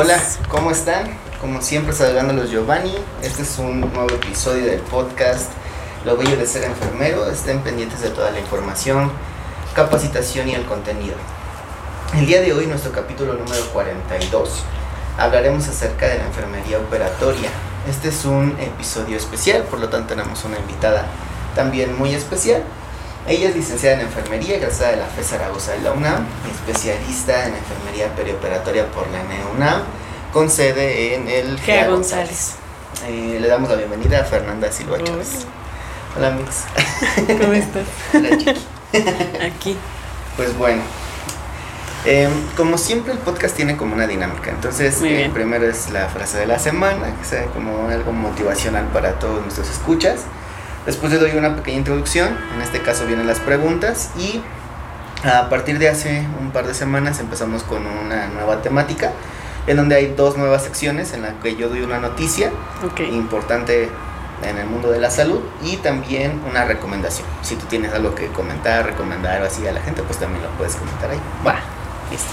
Hola, ¿cómo están? Como siempre, saludándolos Giovanni. Este es un nuevo episodio del podcast Lo Bello de Ser Enfermero. Estén pendientes de toda la información, capacitación y el contenido. El día de hoy, nuestro capítulo número 42, hablaremos acerca de la enfermería operatoria. Este es un episodio especial, por lo tanto tenemos una invitada también muy especial. Ella es licenciada en enfermería, egresada de la FE Zaragoza de la UNAM, especialista en enfermería perioperatoria por la NEUNAM, con sede en el GEA González. Eh, le damos la bienvenida a Fernanda Silva Chávez. Hola, Mix. ¿Cómo estás? Hola, Chiqui. Aquí. Pues bueno, em, como siempre el podcast tiene como una dinámica. Entonces, eh, primero es la frase de la semana, que sea como algo motivacional para todos nuestros escuchas. Después le doy una pequeña introducción, en este caso vienen las preguntas y a partir de hace un par de semanas empezamos con una nueva temática en donde hay dos nuevas secciones en la que yo doy una noticia Ok. importante en el mundo de la salud y también una recomendación. Si tú tienes algo que comentar, recomendar o así a la gente, pues también lo puedes comentar ahí. Va, Listo.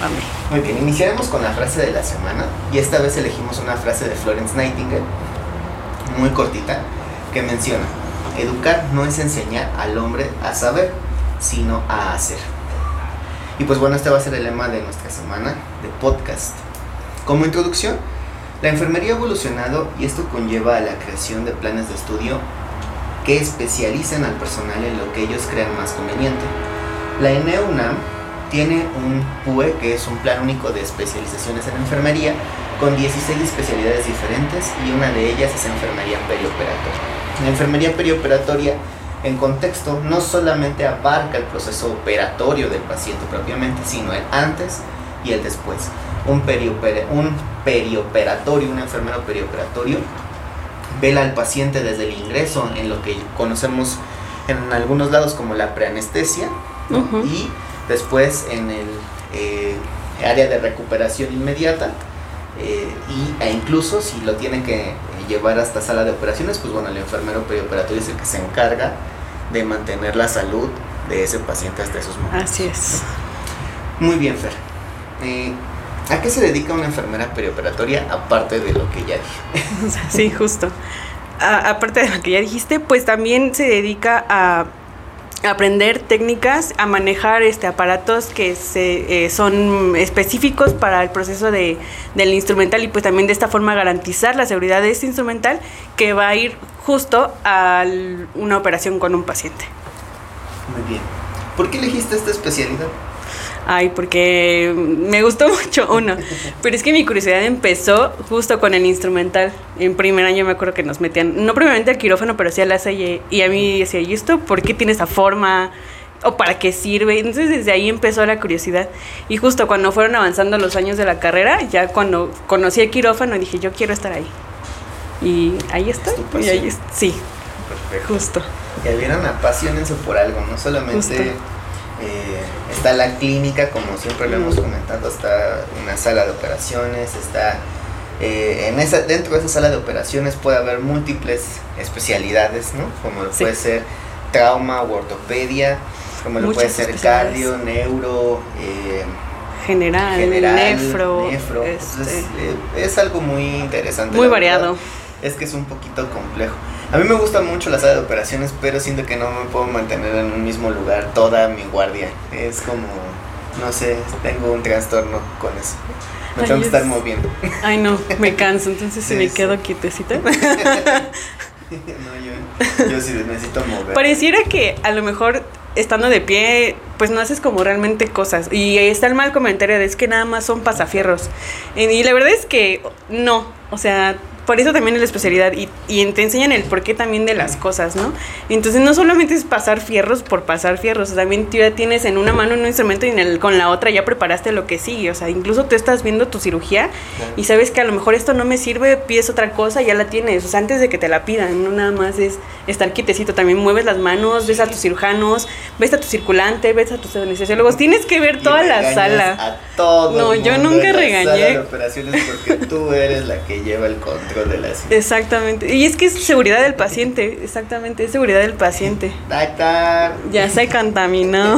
vamos. Muy bien, iniciaremos con la frase de la semana y esta vez elegimos una frase de Florence Nightingale, muy cortita, que menciona, educar no es enseñar al hombre a saber, sino a hacer. Y pues bueno, este va a ser el lema de nuestra semana de podcast. Como introducción, la enfermería ha evolucionado y esto conlleva a la creación de planes de estudio que especializan al personal en lo que ellos crean más conveniente. La ENEUNAM tiene un PUE, que es un plan único de especializaciones en enfermería, con 16 especialidades diferentes y una de ellas es enfermería perioperatoria. La enfermería perioperatoria en contexto no solamente abarca el proceso operatorio del paciente propiamente, sino el antes y el después. Un, periopera- un perioperatorio, un enfermero perioperatorio, vela al paciente desde el ingreso en lo que conocemos en algunos lados como la preanestesia y después en el eh, área de recuperación inmediata eh, y, e incluso si lo tienen que llevar hasta sala de operaciones, pues bueno, el enfermero perioperatorio es el que se encarga de mantener la salud de ese paciente hasta esos momentos. Así es. Muy bien, Fer. Eh, ¿A qué se dedica una enfermera perioperatoria aparte de lo que ya dije? Sí, justo. A- aparte de lo que ya dijiste, pues también se dedica a aprender técnicas, a manejar este aparatos que se, eh, son específicos para el proceso de, del instrumental y pues también de esta forma garantizar la seguridad de este instrumental que va a ir justo a una operación con un paciente. Muy bien. ¿Por qué elegiste esta especialidad? Ay, porque me gustó mucho uno. Pero es que mi curiosidad empezó justo con el instrumental. En primer año me acuerdo que nos metían, no propiamente al quirófano, pero sí al ASI. Y a mí decía, ¿y esto por qué tiene esa forma? ¿O para qué sirve? Entonces desde ahí empezó la curiosidad. Y justo cuando fueron avanzando los años de la carrera, ya cuando conocí el quirófano dije, yo quiero estar ahí. Y ahí estoy. Es tu Y ahí es- sí, Perfecto. justo. Que vieron apasionense por algo, no solamente Justo. Eh, está la clínica, como siempre lo hemos Mm. comentado, está una sala de operaciones, está eh, en esa, dentro de esa sala de operaciones puede haber múltiples especialidades, ¿no? Como Sí. puede ser trauma o ortopedia, como lo puede ser cardio, neuro, eh, General, general, nefro. nefro. este, Entonces, eh, es algo muy interesante. muy variado. es que es un poquito complejo. A mí me gusta mucho la sala de operaciones, pero siento que no me puedo mantener en un mismo lugar toda mi guardia. Es como, no sé, tengo un trastorno con eso. Me tengo que estar es- moviendo. Ay, no, me canso, entonces si Sí, me sí. quedo quietecita. no, yo, yo sí necesito mover. Pareciera que a lo mejor estando de pie, pues no haces como realmente cosas. Y ahí está el mal comentario de es que nada más son pasafierros. Y la verdad es que no, o sea, por eso también es la especialidad y, y te enseñan el porqué también de las cosas, ¿no? Entonces no solamente es pasar fierros por pasar fierros, también tú ya tienes en una mano un instrumento y en el, con la otra ya preparaste lo que sigue, o sea, incluso tú estás viendo tu cirugía Claro. y sabes que a lo mejor esto no me sirve, pides otra cosa, ya la tienes, o sea, antes de que te la pidan, no nada más es estar quietecito, también mueves las manos, ves a tus cirujanos, ves a tu circulante, ves a tus anestesiólogos, tienes que ver Y toda la sala. A todo No, yo nunca regañé. de operaciones porque tú eres la que lleva el control de la. Exactamente, y es que es seguridad del paciente, exactamente, es seguridad del paciente. Ya se contaminó.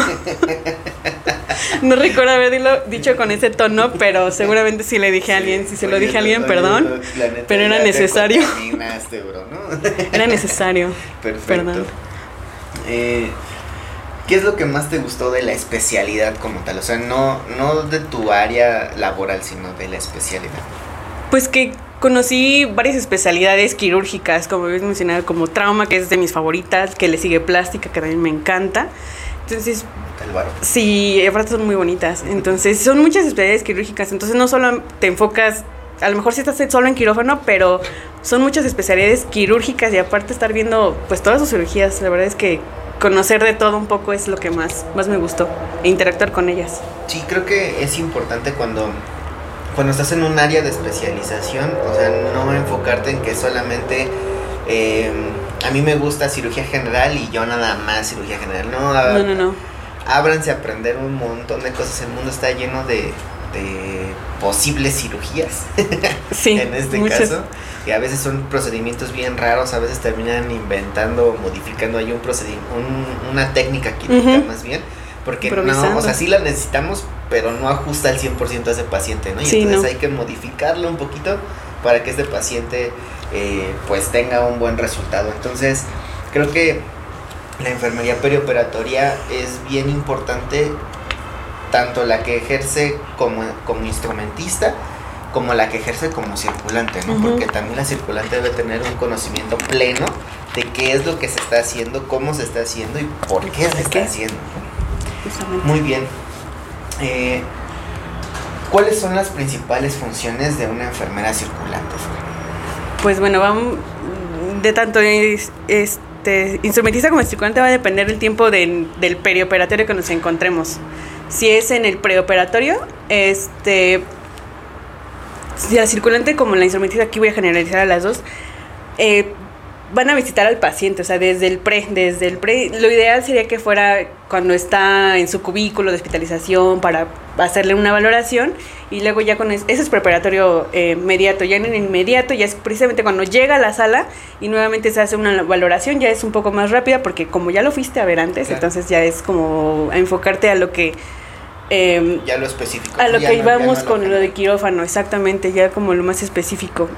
no recuerdo haberlo dicho con ese tono, pero seguramente sí le dije a alguien, si se lo dije a alguien, perdón, pero era necesario. Era necesario. Perfecto. Perdón. Eh, ¿Qué es lo que más te gustó de la especialidad como tal? O sea, no, no de tu área laboral, sino de la especialidad. Pues que conocí varias especialidades quirúrgicas, como habéis mencionado, como trauma, que es de mis favoritas, que le sigue plástica, que también me encanta. Entonces, sí, aparte son muy bonitas. Entonces, son muchas especialidades quirúrgicas. Entonces, no solo te enfocas, a lo mejor si estás solo en quirófano, pero son muchas especialidades quirúrgicas y aparte estar viendo pues todas sus cirugías. La verdad es que conocer de todo un poco es lo que más, más me gustó, e interactuar con ellas. Sí, creo que es importante cuando, cuando estás en un área de especialización, o sea, no enfocarte en que solamente em, a mí me gusta cirugía general y yo nada más cirugía general. No, no, no, no. Ábranse a aprender un montón de cosas. El mundo está lleno de, posibles cirugías. Sí, en este caso que a veces son procedimientos bien raros, a veces terminan inventando, modificando ahí un procedimiento, una técnica química más bien, porque no, o sea, sí la necesitamos, pero no ajusta al 100% a ese paciente, ¿no? Y entonces hay que modificarlo un poquito para que este paciente eh, pues tenga un buen resultado. Entonces, creo que la enfermería perioperatoria es bien importante, tanto la que ejerce como, como instrumentista, como la que ejerce como circulante, ¿no? Porque también la circulante debe tener un conocimiento pleno de qué es lo que se está haciendo, cómo se está haciendo y por qué se está haciendo. Muy bien. Eh, ¿Cuáles son las principales funciones de una enfermera circulante? Pues bueno, vamos de tanto este instrumentista como circulante va a depender del tiempo del perioperatorio que nos encontremos. Si es en el preoperatorio, este si la circulante como la instrumentista, aquí voy a generalizar a las dos, eh, van a visitar al paciente, o sea, desde el pre, desde el pre, lo ideal sería que fuera cuando está en su cubículo de hospitalización para hacerle una valoración y luego ya con eso, es preparatorio eh, inmediato, ya en el inmediato ya es precisamente cuando llega a la sala y nuevamente se hace una valoración, ya es un poco más rápida porque como ya lo fuiste a ver antes, entonces ya es como a enfocarte a lo que Em, ya lo específico. A lo que íbamos con lo de quirófano, exactamente, ya como lo más específico.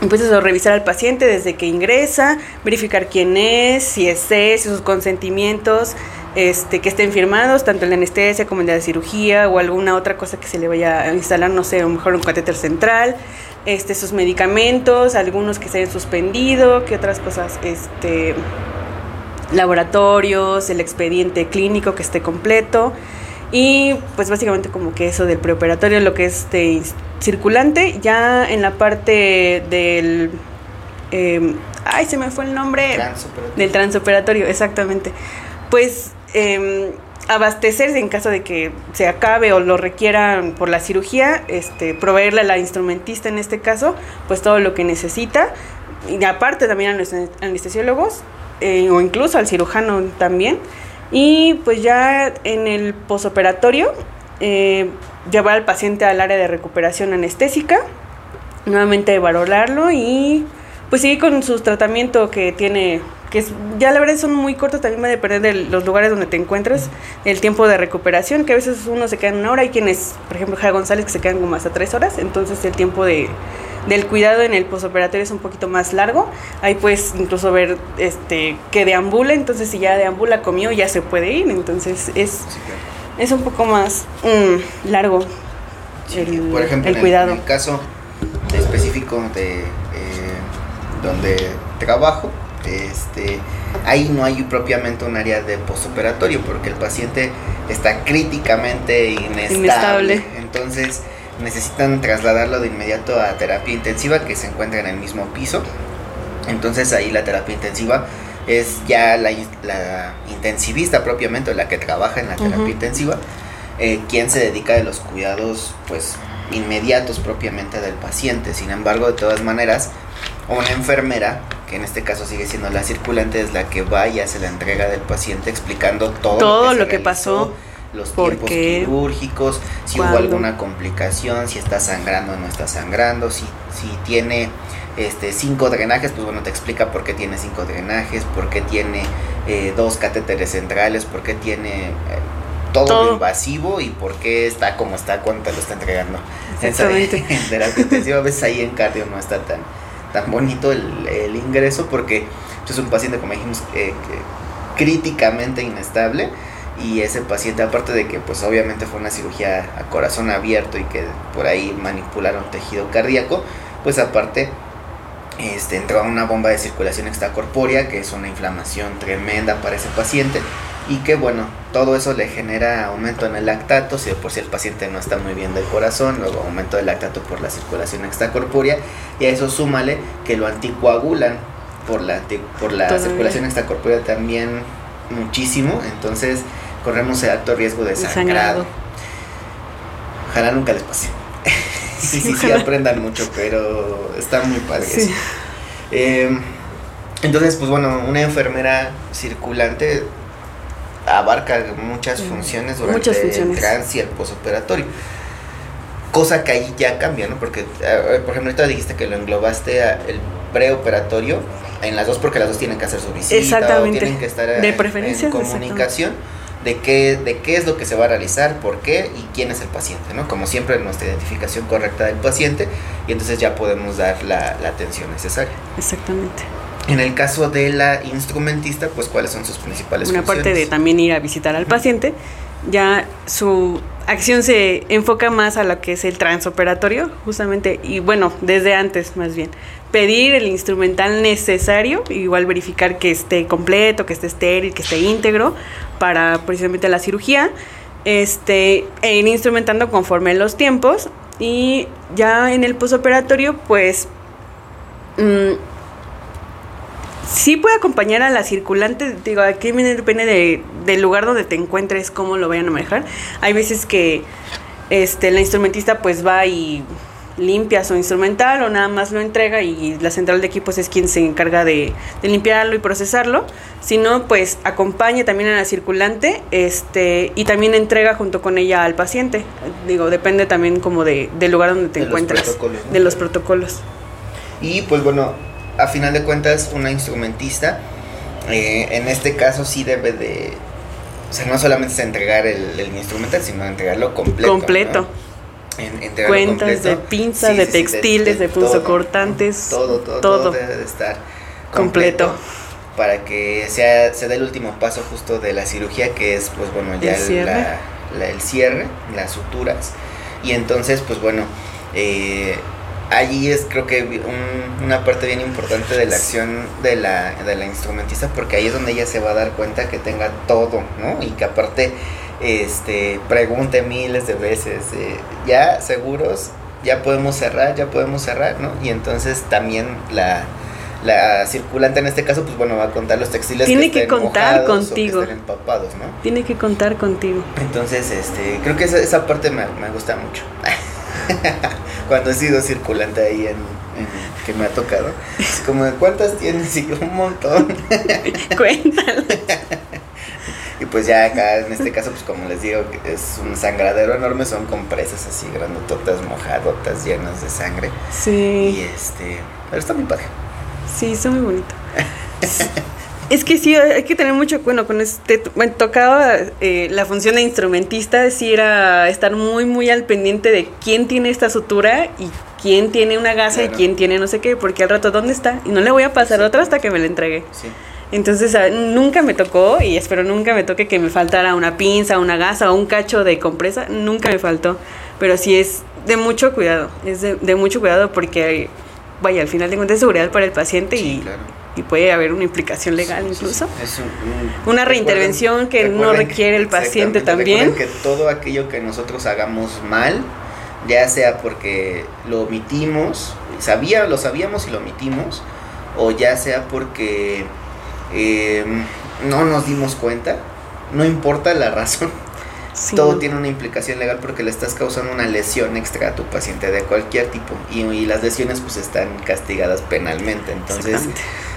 Empiezas a revisar al paciente desde que ingresa, verificar quién es, si es él, sus consentimientos, este, que estén firmados, tanto en la anestesia como en la cirugía o alguna otra cosa que se le vaya a instalar, no sé, a lo mejor un catéter central, este, sus medicamentos, algunos que se hayan suspendido, que otras cosas, este, laboratorios, el expediente clínico que esté completo. Y pues básicamente como que eso del preoperatorio, lo que es de circulante, ya en la parte del... Em, ay, se me fue el nombre. Del transoperatorio, exactamente. Pues eh, abastecerse en caso de que se acabe o lo requieran por la cirugía, este, proveerle a la instrumentista en este caso, pues todo lo que necesita. Y aparte también a los anestesiólogos eh, o incluso al cirujano también. Y pues ya en el posoperatorio, eh, llevar al paciente al área de recuperación anestésica, nuevamente evaluarlo y pues seguir con su tratamiento que tiene, que es, ya la verdad son muy cortos, también va a depender de los lugares donde te encuentres, el tiempo de recuperación, que a veces uno se queda en una hora, hay quienes, por ejemplo, Jaya González, que se quedan como hasta tres horas, entonces el tiempo de del cuidado en el posoperatorio es un poquito más largo. Ahí puedes incluso ver este que deambula, entonces si ya deambula comió ya se puede ir, entonces es, es un poco más mm, largo el, Por ejemplo, cuidado. En el caso específico de eh, donde trabajo, este, ahí no hay propiamente un área de postoperatorio porque el paciente está críticamente inestable. inestable. Entonces, necesitan trasladarlo de inmediato a terapia intensiva que se encuentra en el mismo piso. Entonces ahí la terapia intensiva es ya la, intensivista propiamente, la que trabaja en la terapia intensiva, eh, quien se dedica de los cuidados pues inmediatos propiamente del paciente. Sin embargo, de todas maneras, una enfermera, que en este caso sigue siendo la circulante, es la que va y hace la entrega del paciente explicando todo, todo lo que, pasó los tiempos quirúrgicos, si hubo alguna complicación, si está sangrando o no está sangrando, si, si tiene este, cinco drenajes, pues bueno, te explica por qué tiene cinco drenajes, por qué tiene eh, dos catéteres centrales, por qué tiene... Eh, todo, Todo. lo invasivo y por qué está como está cuando te lo está entregando. Exactamente. En terapia intensiva, a veces ahí en cardio no está tan, tan bonito el, el ingreso porque pues, es un paciente, como dijimos, eh, críticamente inestable y ese paciente, aparte de que pues obviamente fue una cirugía a corazón abierto y que por ahí manipularon tejido cardíaco, pues aparte este, entró a una bomba de circulación extracorpórea, que es una inflamación tremenda para ese paciente, y que bueno, todo eso le genera aumento en el lactato, si de por si el paciente no está muy bien del corazón, luego aumento del lactato por la circulación extracorpórea, y a eso súmale que lo anticoagulan por la, por la Todavía. circulación extracorpórea también muchísimo, entonces corremos el alto riesgo de sangrado. Ojalá nunca les pase. sí, sí, sí, aprendan mucho, pero está muy padre Sí. eso. Eh, entonces, pues bueno, una enfermera circulante abarca muchas funciones durante muchas funciones. el trans y el posoperatorio. Cosa que ahí ya cambia, ¿no? Porque, por ejemplo, ahorita dijiste que lo englobaste a el preoperatorio en las dos porque las dos tienen que hacer su visita Exactamente. o tienen que estar De en- preferencia, en comunicación de qué, de qué es lo que se va a realizar, por qué y quién es el paciente, ¿no? Como siempre, nuestra identificación correcta del paciente y entonces ya podemos dar la, la atención necesaria. Exactamente. En el caso de la instrumentista, pues cuáles son sus principales Una parte de también ir a visitar al paciente, ya su acción se enfoca más a lo que es el transoperatorio, justamente, y bueno, desde antes más bien. Pedir el instrumental necesario, igual verificar que esté completo, que esté estéril, que esté íntegro para precisamente la cirugía. Este, e ir instrumentando conforme los tiempos. Y ya en el posoperatorio, pues mm, sí puede acompañar a la circulante, digo, aquí viene- depende de, del lugar donde te encuentres, cómo lo vayan a manejar. Hay veces que este, la instrumentista pues va y limpia su instrumental o nada más lo entrega y la central de equipos es quien se encarga de, de limpiarlo y procesarlo. Si no, pues acompaña también a la circulante este, y también entrega junto con ella al paciente. Digo, depende también como de, del lugar donde te De encuentras, de los protocolos. Y pues bueno, a final de cuentas, una instrumentista, eh, en este caso sí debe de... O sea, no solamente es entregar el, el instrumental, sino entregarlo completo. Completo. ¿no? En- entregarlo cuentas completo. de pinzas, Sí, de textiles, de, todo, punzocortantes, Todo, todo, todo. todo debe de estar Completo. completo. Para que sea, se dé el último paso justo de la cirugía, que es, pues bueno, ya El el cierre. la- la- el cierre, las suturas. Y entonces, pues bueno, eh, allí es creo que un- una parte bien importante de la acción de la, de la instrumentista, porque ahí es donde ella se va a dar cuenta que tenga todo, ¿no? Y que aparte este, pregunte miles de veces, eh, ya seguros, ya podemos cerrar, ya podemos cerrar, ¿no? Y entonces también la, la circulante en este caso, pues bueno, va a contar los textiles Tiene que estén contar contigo. que empapados, ¿no? Tiene que contar contigo. Entonces, este, creo que esa, esa parte me, me gusta mucho. Cuando he sido circulante ahí en, en- que me ha tocado. Es como, de, ¿cuántas tienes? Y yo, un montón. Cuéntalo. Y pues ya acá, en este caso, pues como les digo, es un sangradero enorme, son compresas así grandototas, mojadotas, llenas de sangre. Y Sí, este, pero está muy padre. sí, está muy bonito. Es que sí, hay que tener mucho, bueno, con este, me tocaba eh, la función de instrumentista, sí era estar muy, muy al pendiente de quién tiene esta sutura y quién tiene una gasa y quién tiene no sé qué, porque al rato, ¿dónde está? Y no le voy a pasar otra hasta que me la entregue. Sí. Entonces a- nunca me tocó y espero nunca me toque que me faltara una pinza, una gasa o un cacho de compresa, nunca me faltó, pero sí es de mucho cuidado, es de, de mucho cuidado porque vaya, al final de cuentas es seguridad para el paciente Sí, y, claro. Y puede haber una implicación legal incluso. Es un- un- Una reintervención que no requiere el paciente también. que todo aquello que nosotros hagamos mal, ya sea porque lo omitimos, sabía, lo sabíamos y lo omitimos, o ya sea porque eh, no nos dimos cuenta, no importa la razón, Sí, todo tiene una implicación legal porque le estás causando una lesión extra a tu paciente de cualquier tipo y, y las lesiones pues están castigadas penalmente, entonces.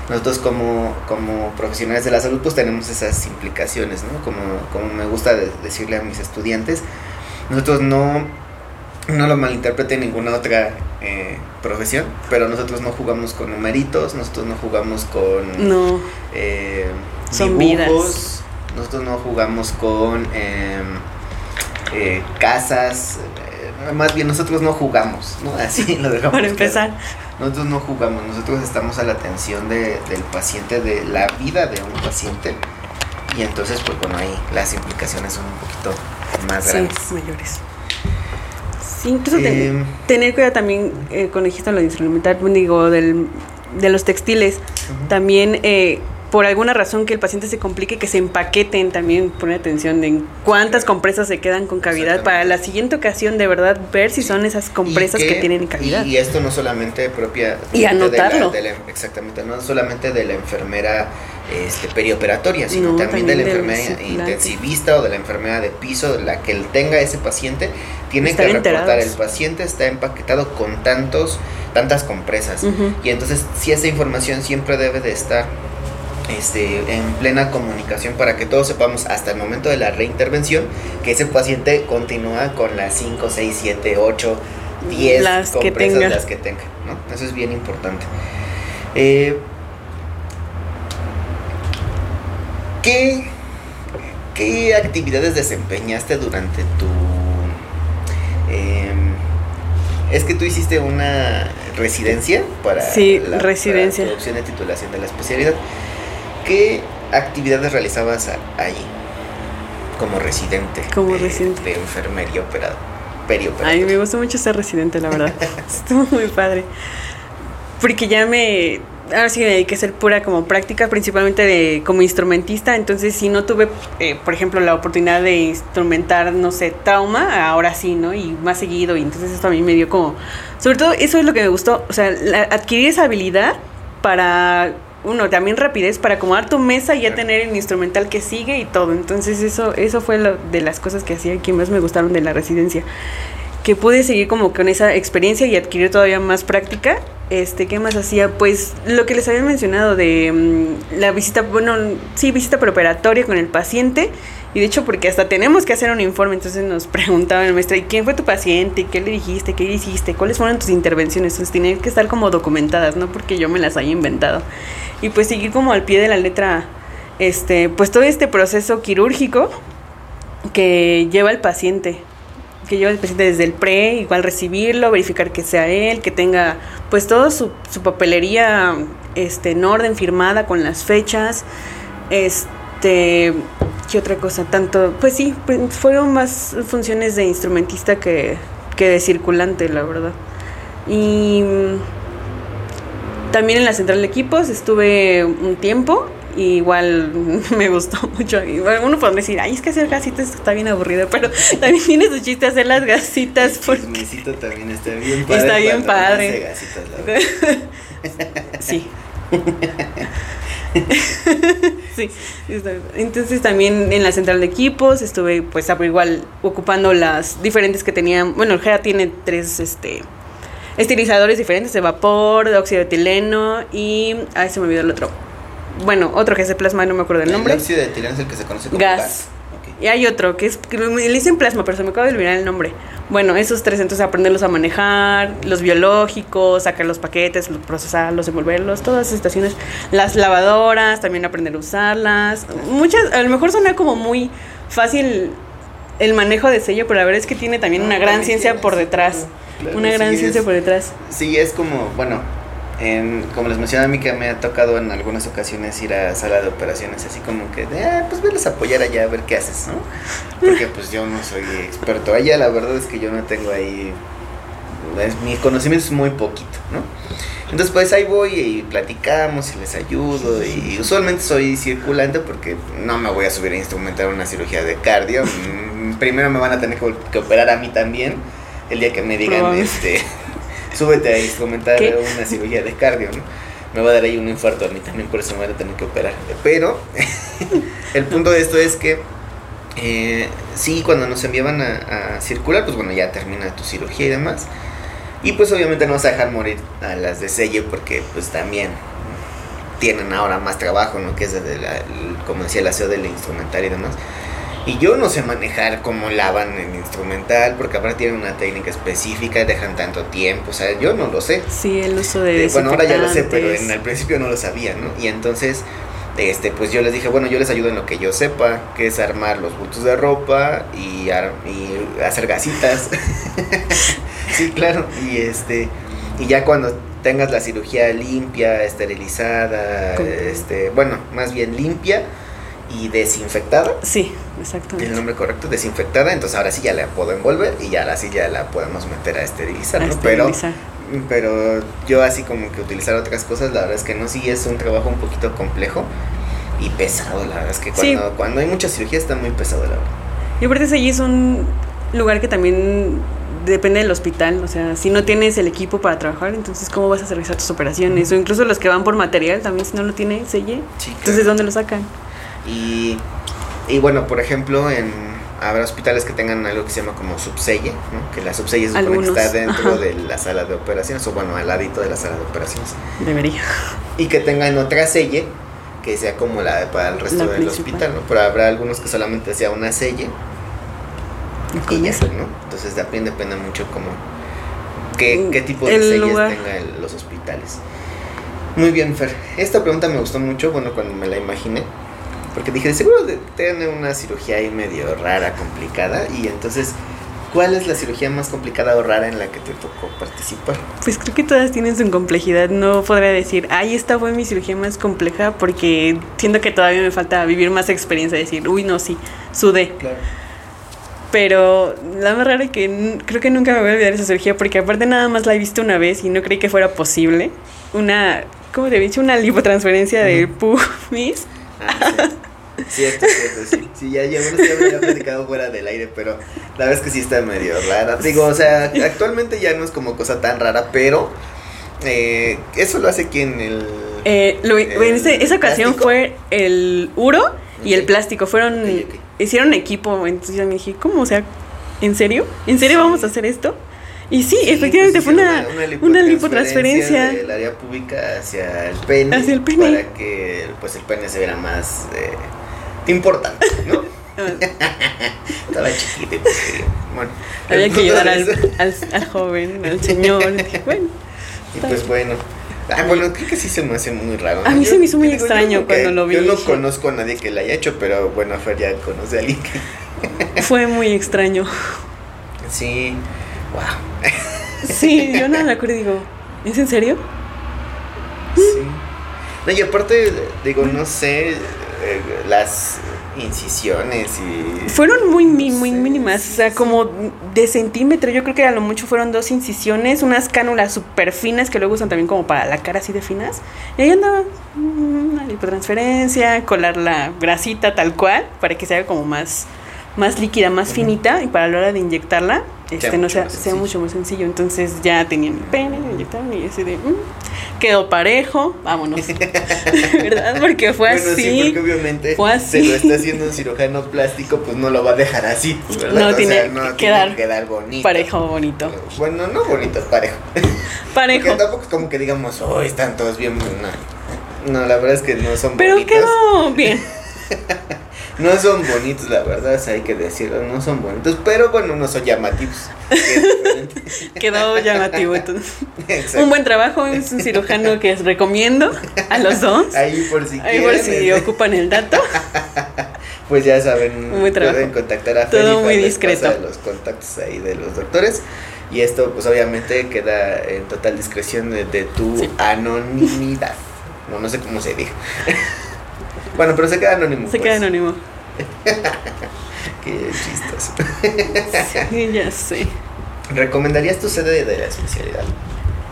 Nosotros como, como profesionales de la salud pues tenemos esas implicaciones, ¿no? Como, como me gusta de- decirle a mis estudiantes, nosotros no, no lo malinterpreten ninguna otra eh, profesión, pero nosotros no jugamos con numeritos, nosotros no jugamos con No, eh, Son dibujos, Nosotros no jugamos con em, eh, casas, eh, más bien nosotros no jugamos, ¿no? Así lo dejamos. Para empezar. Nosotros no jugamos, nosotros estamos a la atención de, del paciente, de la vida de un paciente. Y entonces, pues bueno, ahí las implicaciones son un poquito más grandes. Sí, mayores. Sí, incluso eh, tener cuidado también eh, con lo de instrumental, digo, del, de los textiles. También eh, por alguna razón que el paciente se complique, que se empaqueten también, poner atención en cuántas compresas se quedan con cavidad para la siguiente ocasión de verdad ver si son esas compresas que, tienen cavidad. Y, esto no solamente propia... Y anotarlo. exactamente, no solamente de la enfermera este, perioperatoria, sino también, de la enfermera intensivista o de la enfermera de piso, de la que él tenga ese paciente, tiene que reportar, el paciente está empaquetado con tantos tantas compresas. Y entonces, si esa información siempre debe de estar este, en plena comunicación para que todos sepamos hasta el momento de la reintervención que ese paciente continúa con las 5, 6, 7, 8, 10 las que tenga. las que tenga. ¿no? Eso es bien importante. Eh, ¿qué, ¿Qué actividades desempeñaste durante tu... Eh, es que tú hiciste una residencia para sí, residencia. la opción de titulación de la especialidad. ¿Qué actividades realizabas allí como residente? Como residente. De enfermería operado. A mí me gustó mucho ser residente, la verdad. Estuvo muy padre. Porque ya me. Ahora sí me dediqué a ser pura como práctica, principalmente de, como instrumentista. Entonces, si no tuve, eh, por ejemplo, la oportunidad de instrumentar, no sé, trauma, ahora sí, ¿no? Y más seguido. Y entonces esto a mí me dio como. Sobre todo, eso es lo que me gustó. O sea, adquirir esa habilidad para uno, también rapidez para acomodar tu mesa y ya tener el instrumental que sigue y todo. Entonces eso, eso fue lo de las cosas que hacía que más me gustaron de la residencia. Que pude seguir como con esa experiencia y adquirir todavía más práctica. Este, ¿qué más hacía? Pues lo que les había mencionado de mm, la visita, bueno, sí, visita preoperatoria con el paciente y de hecho, porque hasta tenemos que hacer un informe, entonces nos preguntaba el maestro, ¿y quién fue tu paciente? ¿Qué le dijiste? ¿Qué hiciste? ¿Cuáles fueron tus intervenciones? Entonces tienen que estar como documentadas, no porque yo me las haya inventado. Y pues seguir como al pie de la letra, este, pues todo este proceso quirúrgico que lleva el paciente que lleva el paciente desde el pre, igual recibirlo, verificar que sea él, que tenga pues todo su, su papelería este, en orden, firmada con las fechas, este, ¿Qué otra cosa? Tanto, pues sí, pues, fueron más funciones de instrumentista que, que de circulante, la verdad. Y también en la central de equipos estuve un tiempo. Y igual me gustó mucho. Igual uno podría decir, ay, es que hacer gasitas está bien aburrido, pero también tiene su chiste hacer las gasitas. Porque también está bien padre. Está bien padre. sí. sí, entonces también en la central de equipos estuve pues igual ocupando las diferentes que tenían, bueno, el GEA tiene tres este estilizadores diferentes de vapor, de óxido de etileno y ay se me olvidó el otro. Bueno, otro que es de plasma, no me acuerdo del nombre. El óxido de etileno es el que se conoce como gas. Y hay otro que es que le dicen plasma, pero se me acaba de olvidar el nombre. Bueno, esos tres, entonces aprenderlos a manejar, los biológicos, sacar los paquetes, procesarlos, envolverlos, todas esas estaciones. Las lavadoras, también aprender a usarlas. Muchas, a lo mejor suena como muy fácil el manejo de sello, pero la verdad es que tiene también una gran ciencia por detrás. una gran ciencia por detrás. Sí, es como, bueno, como les mencioné a mí que me ha tocado en algunas ocasiones ir a sala de operaciones así como que de, ah, pues veles a apoyar allá a ver qué haces, ¿no? Porque pues yo no soy experto allá, la verdad es que yo no tengo ahí, mi conocimiento es muy poquito, ¿no? Entonces pues ahí voy y platicamos y les ayudo y usualmente soy circulante porque no me voy a subir a instrumentar una cirugía de cardio, mm, primero me van a tener que, operar a mí también el día que me digan, este súbete a instrumentar una cirugía de cardio, ¿no? Me va a dar ahí un infarto a mí también, por eso me voy a tener que operar. Pero el punto de esto es que eh, sí, cuando nos enviaban a, circular, pues bueno, ya termina tu cirugía y demás. Y pues obviamente no vas a dejar morir a las de sello porque pues también tienen ahora más trabajo, ¿no? Que es desde la, como decía, el aseo del instrumental y demás. Y yo no sé manejar cómo lavan el instrumental, porque ahora tienen una técnica específica, dejan tanto tiempo, o sea, yo no lo sé. Sí, el uso de... bueno, ahora ya lo sé, pero en el principio no lo sabía, ¿no? Y entonces, este, pues yo les dije, bueno, yo les ayudo en lo que yo sepa, que es armar los bultos de ropa y, y hacer gasitas. sí, claro. Y este, y ya cuando tengas la cirugía limpia, esterilizada, este, bueno, más bien limpia y desinfectada. Sí, exactamente. El nombre correcto, desinfectada, entonces ahora sí ya la puedo envolver y ya ahora sí ya la podemos meter a esterilizar, ¿no? Pero pero yo así como que utilizar otras cosas, la verdad es que no, sí es un trabajo un poquito complejo y pesado, la verdad es que cuando, cuando hay mucha cirugía está muy pesado, la verdad. Y aparte allí es un lugar que también depende del hospital, o sea, si no tienes el equipo para trabajar, entonces cómo vas a realizar tus operaciones, o incluso los que van por material también si no lo tiene selle, entonces ¿dónde lo sacan? Y, y bueno, por ejemplo, en habrá hospitales que tengan algo que se llama como subselle, ¿no? que la subselle se supone que está dentro de la sala de operaciones, o bueno, al ladito de la sala de operaciones. Debería. Y que tengan otra selle que sea como la para el resto del hospital, ¿no? Pero habrá algunos que solamente sea una selle. Y ya, ¿no? Entonces también depende mucho como qué, qué tipo de selles tengan los hospitales. Muy bien, Fer. Esta pregunta me gustó mucho, bueno, cuando me la imaginé porque dije, seguro de tener una cirugía ahí medio rara, complicada. Y entonces, ¿cuál es la cirugía más complicada o rara en la que te tocó participar? Pues creo que todas tienen su complejidad. No podría decir, ay, esta fue mi cirugía más compleja, porque siento que todavía me falta vivir más experiencia. Decir, uy, no, sí, sudé. Claro. Pero la más rara es que creo que nunca me voy a olvidar esa cirugía, porque aparte nada más la he visto una vez y no creí que fuera posible. Una, ¿cómo te he dicho? Una lipotransferencia de pubis. Ah, Cierto, cierto, sí. Sí, ya, ya, bueno, ya me había platicado fuera del aire, pero la verdad es que sí está medio rara. Digo, o sea, actualmente ya no es como cosa tan rara, pero eh, eso lo hace quien el. Eh, en esa ocasión fue el uro y el plástico. Fueron. Hicieron equipo. Entonces yo me dije, ¿cómo? O sea, ¿en serio? ¿En serio vamos a hacer esto? Y sí, efectivamente fue una, una, lipotransferencia. Del área pública hacia el pene. Hacia el pene. Para que pues, el pene se viera más. Eh, importante, ¿no? Estaba chiquito pues, bueno. Había que ayudar al, al, joven, al señor. bueno. Y pues bueno. Ah, bueno, creo que sí se me hace muy raro. A mí se me hizo muy extraño cuando lo vi. Yo no conozco a nadie que lo haya hecho, pero bueno, Fer ya conoce a alguien que. Fue muy extraño. Sí, wow. Sí, yo no me acuerdo y digo, ¿es en serio? Sí. No, y aparte, digo, no sé, eh, las incisiones y... Fueron muy, muy, mínimas, o sea, como de centímetro, yo creo que a lo mucho fueron dos incisiones, unas cánulas súper finas que luego usan también como para la cara así de finas. Y ahí andaba mm, una lipotransferencia, colar la grasita tal cual, para que sea como más, más líquida, más finita, y para la hora de inyectarla, este, no sea, sea mucho más sencillo. Entonces ya tenían el pene, inyectaron y ese de... Mm, quedó parejo, vámonos. ¿Verdad? Porque fue así. Sí, porque obviamente fue así. se lo está haciendo un cirujano plástico, pues no lo va a dejar así. ¿verdad? No, tiene, que quedar quedar bonito. Parejo bonito. Bueno, no bonito, parejo. Parejo. Porque tampoco es como que digamos, oh, están todos bien. No, no la verdad es que no son Pero quedó bien. no son bonitos, la verdad, hay que decirlo, no son bonitos, pero bueno, no son llamativos. Quedó llamativo entonces. Un buen trabajo, es un cirujano que os recomiendo a los dos. Ahí por si Ahí por si ocupan el dato. Pues ya saben, pueden contactar a Todo muy discreto. los contactos ahí de los doctores. Y esto pues obviamente queda en total discreción de, tu anonimidad. No, no sé cómo se dijo. Bueno, pero se queda anónimo. Se queda pues. anónimo. Qué chistos. sí, ya sé. ¿Recomendarías tu sede de la especialidad?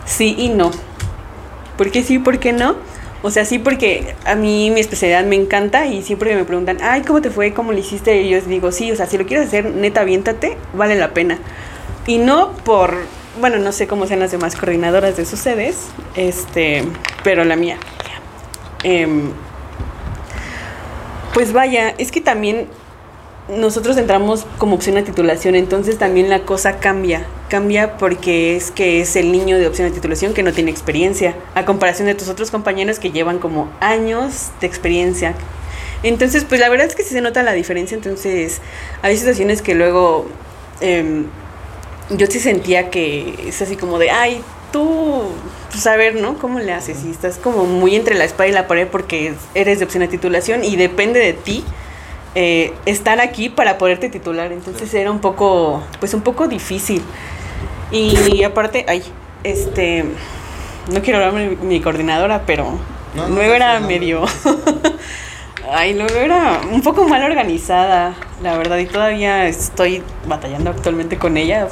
Sí y no. ¿Por qué sí, por qué no? O sea, sí porque a mí mi especialidad me encanta y siempre me preguntan, ay, ¿cómo te fue? ¿Cómo lo hiciste? Y yo digo, sí, o sea, si lo quieres hacer, neta, aviéntate, vale la pena. Y no por, bueno, no sé cómo sean las demás coordinadoras de sus sedes, este, pero la mía. Eh, pues vaya, es que también nosotros entramos como opción a titulación, entonces también la cosa cambia. Cambia porque es que es el niño de opción a titulación que no tiene experiencia, a comparación de tus otros compañeros que llevan como años de experiencia. Entonces, pues la verdad es que sí se nota la diferencia, entonces hay situaciones que luego em, yo sí sentía que es así como de, ay, tú saber, ¿no? ¿Cómo le haces? Si estás como muy entre la espada y la pared porque eres de opción de titulación y depende de ti eh, estar aquí para poderte titular. Entonces era un poco, pues un poco difícil. Y aparte, ay, este, no quiero hablar mi, mi coordinadora, pero No, no, luego era no. medio, ay, luego era un poco mal organizada, la verdad, y todavía estoy batallando actualmente con ella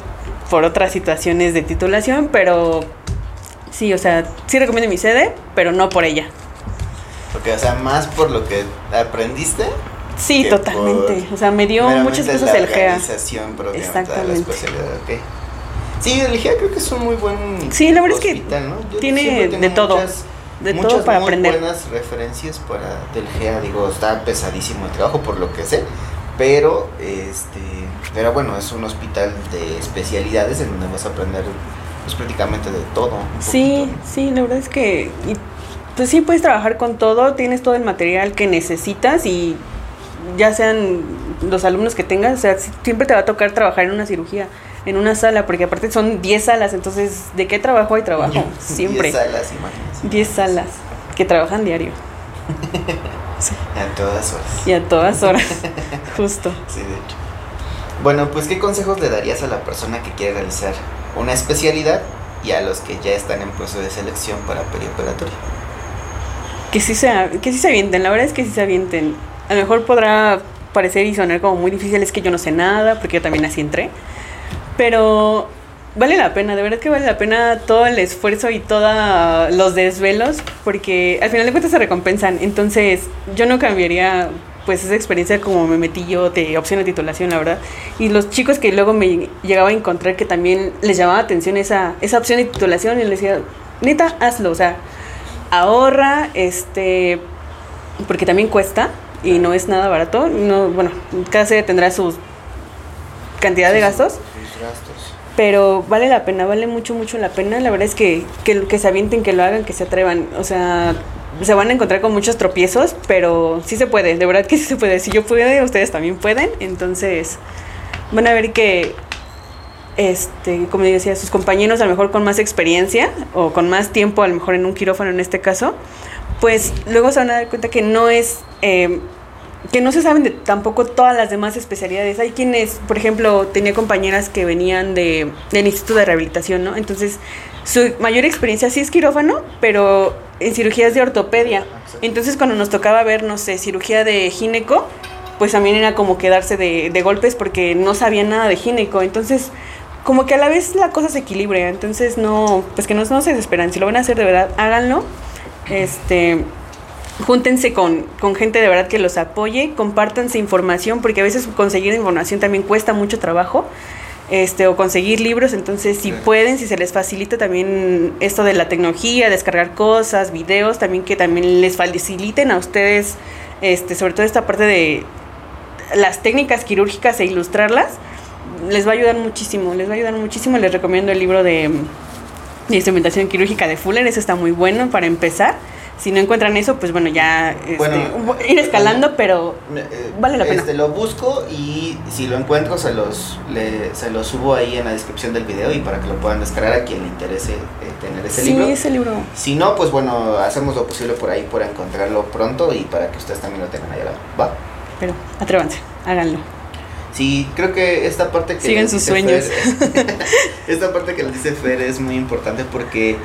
por otras situaciones de titulación, pero sí, o sea, sí recomiendo mi sede, pero no por ella. Porque, o sea, más por lo que aprendiste. Sí, totalmente. O sea, me dio muchas cosas el GEA. la Exactamente. especialidad. Sí, el GEA creo que es un muy buen Sí, la verdad es que ¿no? Tiene de todo, muchas- de muchas todo para muy aprender. buenas referencias para del GEA, digo, está pesadísimo el trabajo por lo que sé, pero este, pero bueno, es un hospital de especialidades en donde vas a aprender pues prácticamente de todo. Sí, sí, la verdad es que y, pues sí puedes trabajar con todo, tienes todo el material que necesitas y ya sean los alumnos que tengas, o sea, si- siempre te va a tocar trabajar en una cirugía, en una sala, porque aparte son 10 salas, entonces, ¿de qué trabajo hay trabajo? Siempre. salas, imagínense. 10 salas que trabajan diario A todas horas. y a todas horas, justo. Sí, de hecho. Bueno, pues ¿qué consejos le darías a la persona que quiere realizar una especialidad y a los que ya están en proceso de selección para perioperatorio? Que sí, se, que sí se avienten, la verdad es que sí se avienten. A lo mejor podrá parecer y sonar como muy difícil, es que yo no sé nada, porque yo también así entré. Pero vale la pena, de verdad que vale la pena todo el esfuerzo y todos los desvelos, porque al final de cuentas se recompensan. Entonces, yo no cambiaría pues esa experiencia como me metí yo de opción de titulación, la verdad. Y los chicos que luego me llegaba a encontrar que también les llamaba atención esa, esa opción de titulación y les decía, neta, hazlo, o sea, ahorra, este, porque también cuesta y no es nada barato. No, bueno, cada sede tendrá sus cantidad de gastos, Sus gastos. pero vale la pena, vale mucho, mucho la pena. La verdad es que, que, que se avienten, que lo hagan, que se atrevan. O sea, se van a encontrar con muchos tropiezos, pero sí se puede, de verdad que sí se puede. Si yo pude, ustedes también pueden. Entonces, van a ver que, este, como decía, sus compañeros a lo mejor con más experiencia o con más tiempo, a lo mejor en un quirófano en este caso, pues luego se van a dar cuenta que no es... eh, que no se saben de tampoco todas las demás especialidades. Hay quienes, por ejemplo, tenía compañeras que venían de, del Instituto de Rehabilitación, ¿no? Entonces, su mayor experiencia sí es quirófano, pero en cirugías de ortopedia. Entonces, cuando nos tocaba ver, no sé, cirugía de gineco, pues también era como quedarse de, de golpes porque no sabían nada de gineco. Entonces, como que a la vez la cosa se equilibra. Entonces, no, pues que no, no se desesperan. Si lo van a hacer de verdad, háganlo. Este júntense con, con gente de verdad que los apoye, compártanse información, porque a veces conseguir información también cuesta mucho trabajo, este, o conseguir libros, entonces si Sí. pueden, si se les facilita también esto de la tecnología, descargar cosas, videos, también que también les faciliten a ustedes, este, sobre todo esta parte de las técnicas quirúrgicas e ilustrarlas, les va a ayudar muchísimo, les va a ayudar muchísimo, les recomiendo el libro de, de instrumentación quirúrgica de Fuller, eso está muy bueno para empezar. Si no encuentran eso, pues bueno, ya este, Bueno, ir escalando, pero Eh, Vale la pena. Este, lo busco y si lo encuentro se los, le- se los subo ahí en la descripción del video y para que lo puedan descargar a quien le interese eh, tener ese sí, libro. ese libro. Si no, pues bueno, hacemos lo posible por ahí por encontrarlo pronto y para que ustedes también lo tengan ahí al lado. ¿Va? Pero atrévanse, háganlo. Sí, creo que esta parte que Sigan les sus sueños. Fer- esta parte que les dice Fer es muy importante porque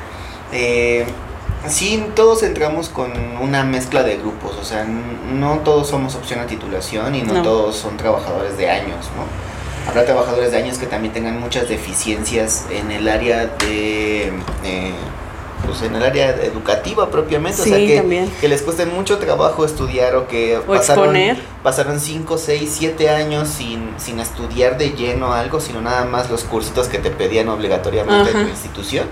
eh, sí, todos entramos con una mezcla de grupos, o sea, no todos somos opción a titulación y no, No. todos son trabajadores de años, ¿no? Habrá trabajadores de años que también tengan muchas deficiencias en el área de... eh, pues en el área educativa propiamente, o sea que, les cueste mucho trabajo estudiar o que O exponer. pasaron 5, 6, 7 años sin, sin estudiar de lleno algo, sino nada más los cursitos que te pedían obligatoriamente en Ajá. tu institución.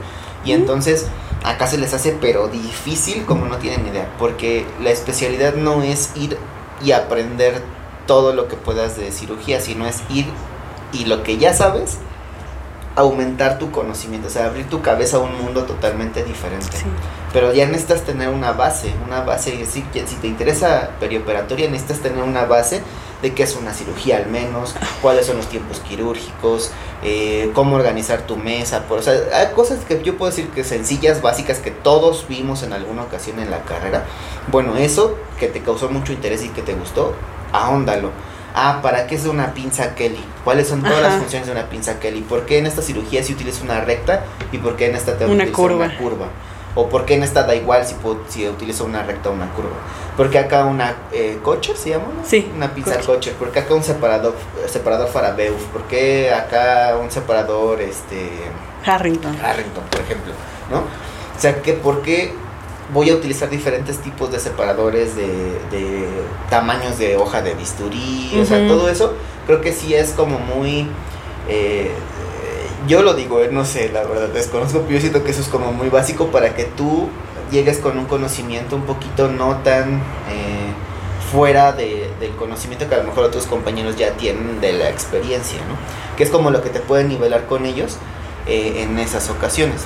Y entonces acá se les hace pero difícil como no tienen idea, porque la especialidad no es ir y aprender todo lo que puedas de cirugía, sino es ir y lo que ya sabes, aumentar tu conocimiento, o sea, abrir tu cabeza a un mundo totalmente diferente. Sí. Pero ya necesitas tener una base, una base, es decir, que si te interesa perioperatoria, necesitas tener una base de qué es una cirugía al menos, cuáles son los tiempos quirúrgicos, eh, cómo organizar tu mesa, por, o sea, hay cosas que yo puedo decir que sencillas, básicas, que todos vimos en alguna ocasión en la carrera. Bueno, eso que te causó mucho interés y que te gustó, ahóndalo. Ah, ¿para qué es una pinza Kelly? ¿Cuáles son todas las funciones de una pinza Kelly? ¿Por qué en esta cirugía se utiliza una recta y por qué en esta te una curva. una curva? ¿O por qué en esta da igual si, si utilizo una recta o una curva? ¿Por qué acá una eh, coche se llama? Sí. Una pinza coche. ¿Por qué acá un separador, separador Farabeuf? ¿Por qué acá un separador este Harrington? Harrington, por ejemplo, ¿no? O sea, que ¿por qué voy a utilizar diferentes tipos de separadores de, de tamaños de hoja de bisturí, o sea, todo eso creo que sí es como muy... Eh, yo lo digo, eh, no sé, la verdad, desconozco, pero yo siento que eso es como muy básico para que tú llegues con un conocimiento un poquito no tan eh, fuera de, del conocimiento que a lo mejor otros compañeros ya tienen de la experiencia, ¿no? Que es como lo que te puede nivelar con ellos en esas ocasiones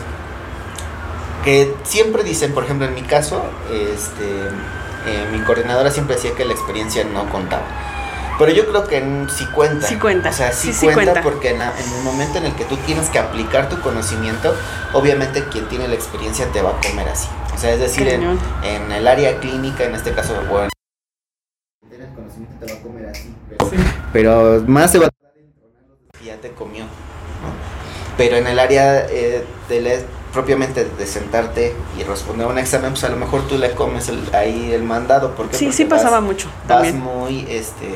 que siempre dicen, por ejemplo, en mi caso, este, eh, mi coordinadora siempre decía que la experiencia no contaba. Pero yo creo que sí cuenta. Sí cuenta. O sea, sí, cuenta, porque en, el momento en el que tú tienes que aplicar tu conocimiento, obviamente quien tiene la experiencia te va a comer así. O sea, es decir, en, en, el área clínica, en este caso, bueno, el conocimiento te va a comer así. Pero, más se va a ya te comió. Pero en el área eh, del propiamente de sentarte y responder a un examen, pues a lo mejor tú le comes ahí el mandado. Porque, sí, sí pasaba mucho. Vas muy, este,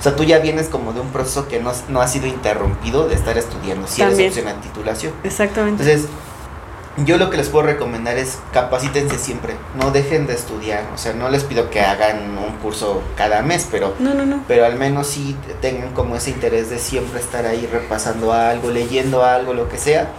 o sea, tú ya vienes como de un proceso que no, no ha sido interrumpido de estar estudiando, si eres opción a titulación. Exactamente. Entonces, yo lo que les puedo recomendar es capacítense siempre, no dejen de estudiar, o sea, no les pido que hagan un curso cada mes, pero no, no, no. pero al menos sí tengan como ese interés de siempre estar ahí repasando algo, leyendo algo, lo que sea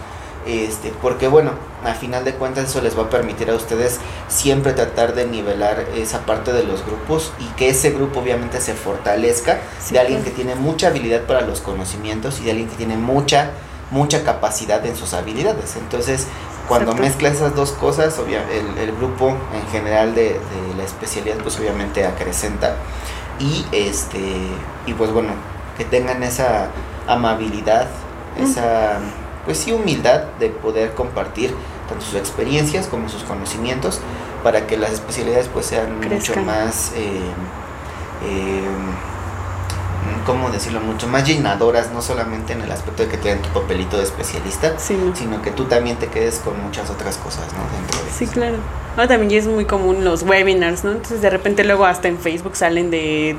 este, porque bueno, a final de cuentas eso les va a permitir a ustedes siempre tratar de nivelar esa parte de los grupos y que ese grupo obviamente se fortalezca de alguien que tiene mucha habilidad para los conocimientos y de alguien que tiene mucha mucha capacidad en sus habilidades. Entonces, cuando mezclas esas dos cosas, el, el, grupo en general de, la especialidad pues obviamente acrecenta y este y pues bueno, que tengan esa amabilidad, esa pues sí humildad de poder compartir tanto sus experiencias como sus conocimientos para que las especialidades pues sean mucho más eh, eh, ¿cómo decirlo? Mucho más llenadoras, no solamente en el aspecto de que te den tu papelito de especialista, sino que tú también te quedes con muchas otras cosas, ¿no? Dentro de sí, claro. Ahora también es muy común los webinars, ¿no? Entonces de repente luego hasta en Facebook salen de,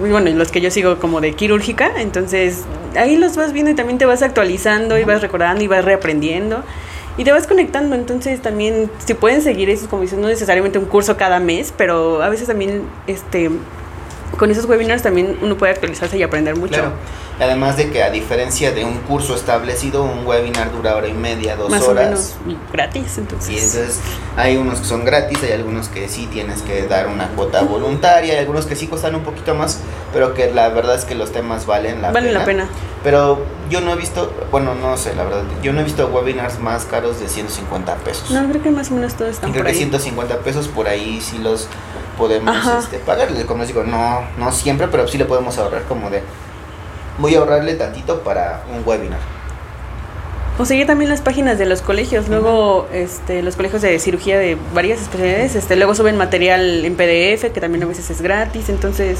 bueno, los que yo sigo como de quirúrgica, entonces ahí los vas viendo y también te vas actualizando y vas recordando y vas reaprendiendo y te vas conectando. Entonces también, si pueden seguir eso, como dicen, no necesariamente un curso cada mes, pero a veces también este con esos webinars también uno puede actualizarse y aprender mucho. Además de que a diferencia de un curso establecido, un webinar dura hora y media, dos Más horas. O menos gratis, entonces. Y entonces hay unos que son gratis, hay algunos que sí tienes que dar una cuota voluntaria, hay algunos que sí costan un poquito más, pero que la verdad es que los temas valen la valen pena. la pena. Pero yo no he visto, bueno, no sé, la verdad, yo no he visto webinars más caros de 150 pesos. No, creo que más o menos todos están creo por que 150 pesos por ahí sí los podemos este, pagarle. Como les digo, no, no siempre, pero sí le podemos ahorrar como de voy a ahorrarle tantito para un webinar. O seguir también las páginas de los colegios. Luego, este, los colegios de cirugía de varias especialidades, este, luego suben material en PDF, que también a veces es gratis. Entonces,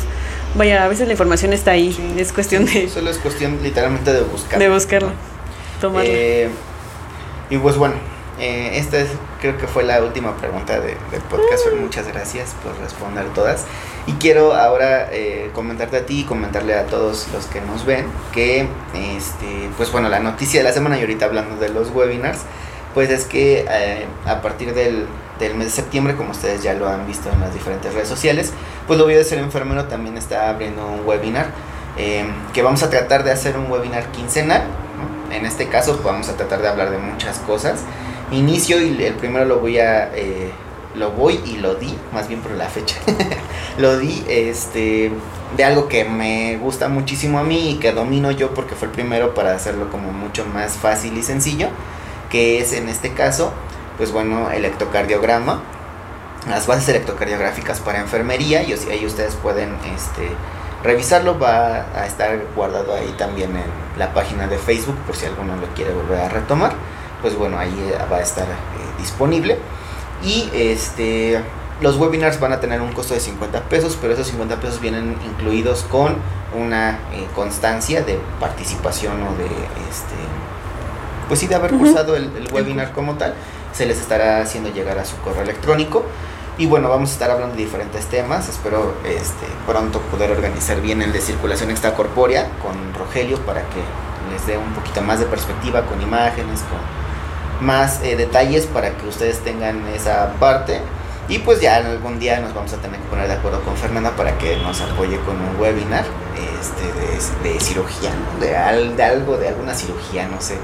vaya, a veces la información está ahí. es cuestión de. Solo es cuestión literalmente de buscar. De buscarla. Tomarla. Eh, y pues bueno, eh, esta es, creo que fue la última pregunta de, del podcast. Muchas gracias por responder todas. Y quiero ahora eh, comentarte a ti y comentarle a todos los que nos ven que, este, pues bueno, la noticia de la semana y ahorita hablando de los webinars, pues es que eh, a partir del, del, mes de septiembre, como ustedes ya lo han visto en las diferentes redes sociales, pues lo voy a ser enfermero también está abriendo un webinar que vamos a tratar de hacer un webinar quincenal. En este caso, pues vamos a tratar de hablar de muchas cosas inicio y el primero lo voy a eh, lo voy y lo di más bien por la fecha lo di este de algo que me gusta muchísimo a mí y que domino yo porque fue el primero para hacerlo como mucho más fácil y sencillo que es en este caso pues bueno electrocardiograma las bases electrocardiográficas para enfermería y ahí ustedes pueden este revisarlo. Va a estar guardado ahí también en la página de Facebook por si alguno lo quiere volver a retomar. Pues bueno, ahí eh, va a estar eh, disponible. Y este los webinars van a tener un costo de 50 pesos, pero esos 50 pesos vienen incluidos con una eh, constancia de participación o de este pues sí de haber cursado el, el webinar como tal se les estará haciendo llegar a su correo electrónico y bueno, vamos a estar hablando de diferentes temas. Espero este, pronto poder organizar bien el de circulación extracorpórea con Rogelio para que les dé un poquito más de perspectiva con imágenes, con más eh, detalles para que ustedes tengan esa parte. Y pues ya algún día nos vamos a tener que poner de acuerdo con Fernanda para que nos apoye con un webinar este, de, cirugía, de, de algo, de alguna cirugía, no sé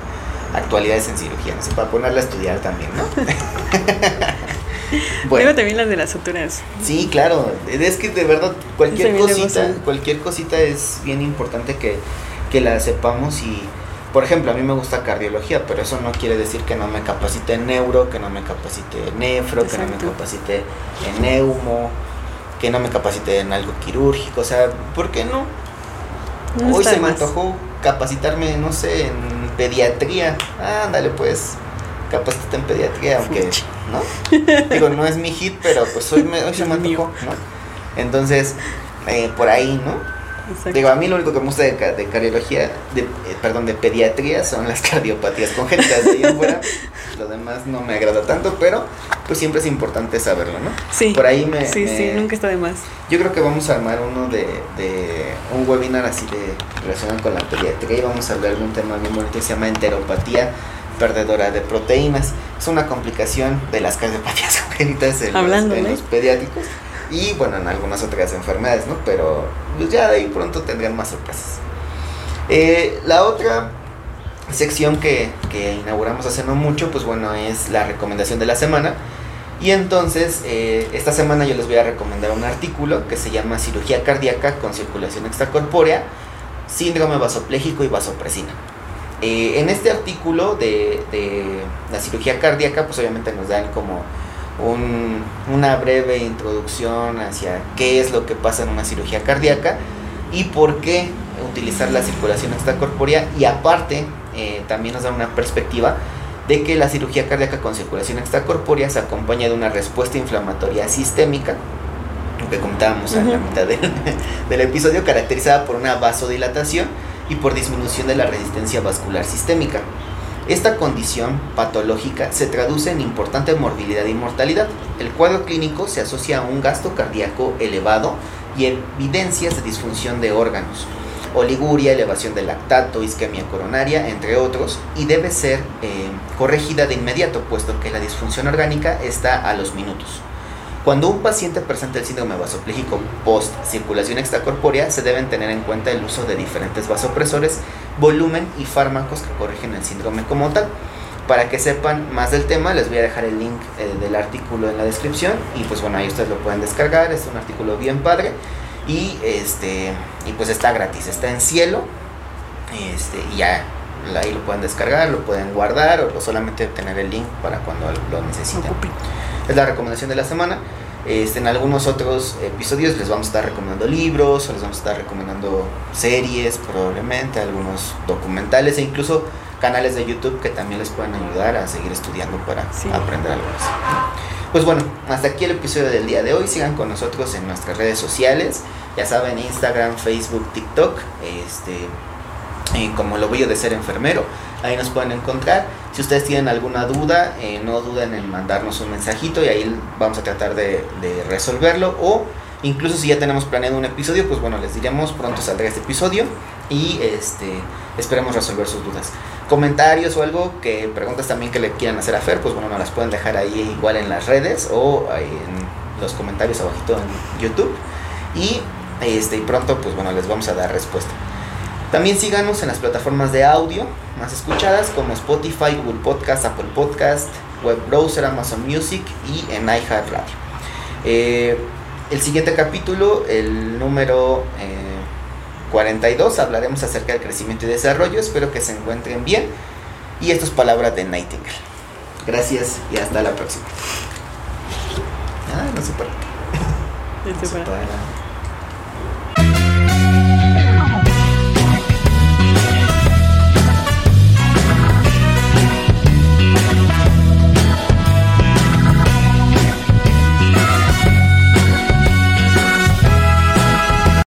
actualidades en cirugía, no sé, para ponerla a estudiar también, ¿no? bueno. también las de las suturas. Sí, claro, es que de verdad cualquier cosita, cualquier cosita es bien importante que, que la sepamos y por ejemplo, a mí me gusta cardiología, pero eso no quiere decir que no me capacite en neuro, que no me capacite en nefro, que no me capacite en neumo, que no me capacite en algo quirúrgico, o sea, ¿por qué no? Hoy se me antojó capacitarme, no sé, en pediatría. Ándale, pues, capacita en pediatría, aunque, ¿no? Digo, no es mi hit, pero pues hoy, me, hoy se me ¿no? Entonces, eh, por ahí, ¿no? Digo, a mí lo único que me gusta de, de cardiología, de, eh, perdón, de pediatría son las cardiopatías congénitas. De ahí fuera, lo demás no me agrada tanto, pero pues siempre es importante saberlo, ¿no? Sí. Por ahí me. Sí, sí, nunca está de más. Yo creo que vamos a armar uno de, de un webinar así de relacionado con la pediatría y vamos a hablar de un tema bien bonito que se llama enteropatía perdedora de proteínas. Es una complicación de las cardiopatías congénitas en, los, en los pediátricos y bueno, en algunas otras enfermedades, ¿no? Pero pues ya de ahí pronto tendrían más sorpresas. Eh, la otra sección que, que, inauguramos hace no mucho, pues bueno, es la recomendación de la semana. Y entonces, eh, esta semana yo les voy a recomendar un artículo que se llama Cirugía cardíaca con circulación extracorpórea, síndrome vasopléjico y vasopresina. Eh, en este artículo de, de la cirugía cardíaca, pues obviamente nos dan como un, una breve introducción hacia qué es lo que pasa en una cirugía cardíaca y por qué utilizar la circulación extracorpórea y aparte eh, también nos da una perspectiva de que la cirugía cardíaca con circulación extracorpórea se acompaña de una respuesta inflamatoria sistémica que comentábamos en la mitad del, del episodio caracterizada por una vasodilatación y por disminución de la resistencia vascular sistémica. Esta condición patológica se traduce en importante morbilidad y mortalidad. El cuadro clínico se asocia a un gasto cardíaco elevado y evidencias de disfunción de órganos, oliguria, elevación del lactato, isquemia coronaria, entre otros, y debe ser eh, corregida de inmediato, puesto que la disfunción orgánica está a los minutos. Cuando un paciente presenta el síndrome vasopléjico post circulación extracorpórea, se deben tener en cuenta el uso de diferentes vasopresores, volumen y fármacos que corrigen el síndrome como tal. Para que sepan más del tema, les voy a dejar el link eh, del artículo en la descripción y pues bueno, ahí ustedes lo pueden descargar, es un artículo bien padre y este y pues está gratis, está en cielo. Este, y ya ahí lo pueden descargar, lo pueden guardar o solamente tener el link para cuando lo necesiten es la recomendación de la semana. Este, en algunos otros episodios les vamos a estar recomendando libros, o les vamos a estar recomendando series, probablemente, algunos documentales e incluso canales de YouTube que también les pueden ayudar a seguir estudiando para aprender algo más. Pues bueno, hasta aquí el episodio del día de hoy. Sigan con nosotros en nuestras redes sociales. Ya saben, Instagram, Facebook, TikTok. Este, como lo voy de ser enfermero. Ahí nos pueden encontrar. Si ustedes tienen alguna duda, eh, no duden en mandarnos un mensajito y ahí vamos a tratar de, resolverlo. O incluso si ya tenemos planeado un episodio, pues bueno, les diremos pronto saldrá este episodio y este esperemos resolver sus dudas. Comentarios o algo, que preguntas también que le quieran hacer a Fer, pues bueno, nos las pueden dejar ahí igual en las redes o en los comentarios abajito en YouTube. Y este, y pronto, pues bueno, les vamos a dar respuesta. También síganos en las plataformas de audio más escuchadas como Spotify, Google Podcast, Apple Podcast, Web Browser, Amazon Music y en iHeartRadio. Eh, el siguiente capítulo, el número 42, eh, hablaremos acerca del crecimiento y desarrollo. Espero que se encuentren bien. Y esto es palabra de Nightingale. Gracias y hasta la próxima. Ah, no se para. No se para.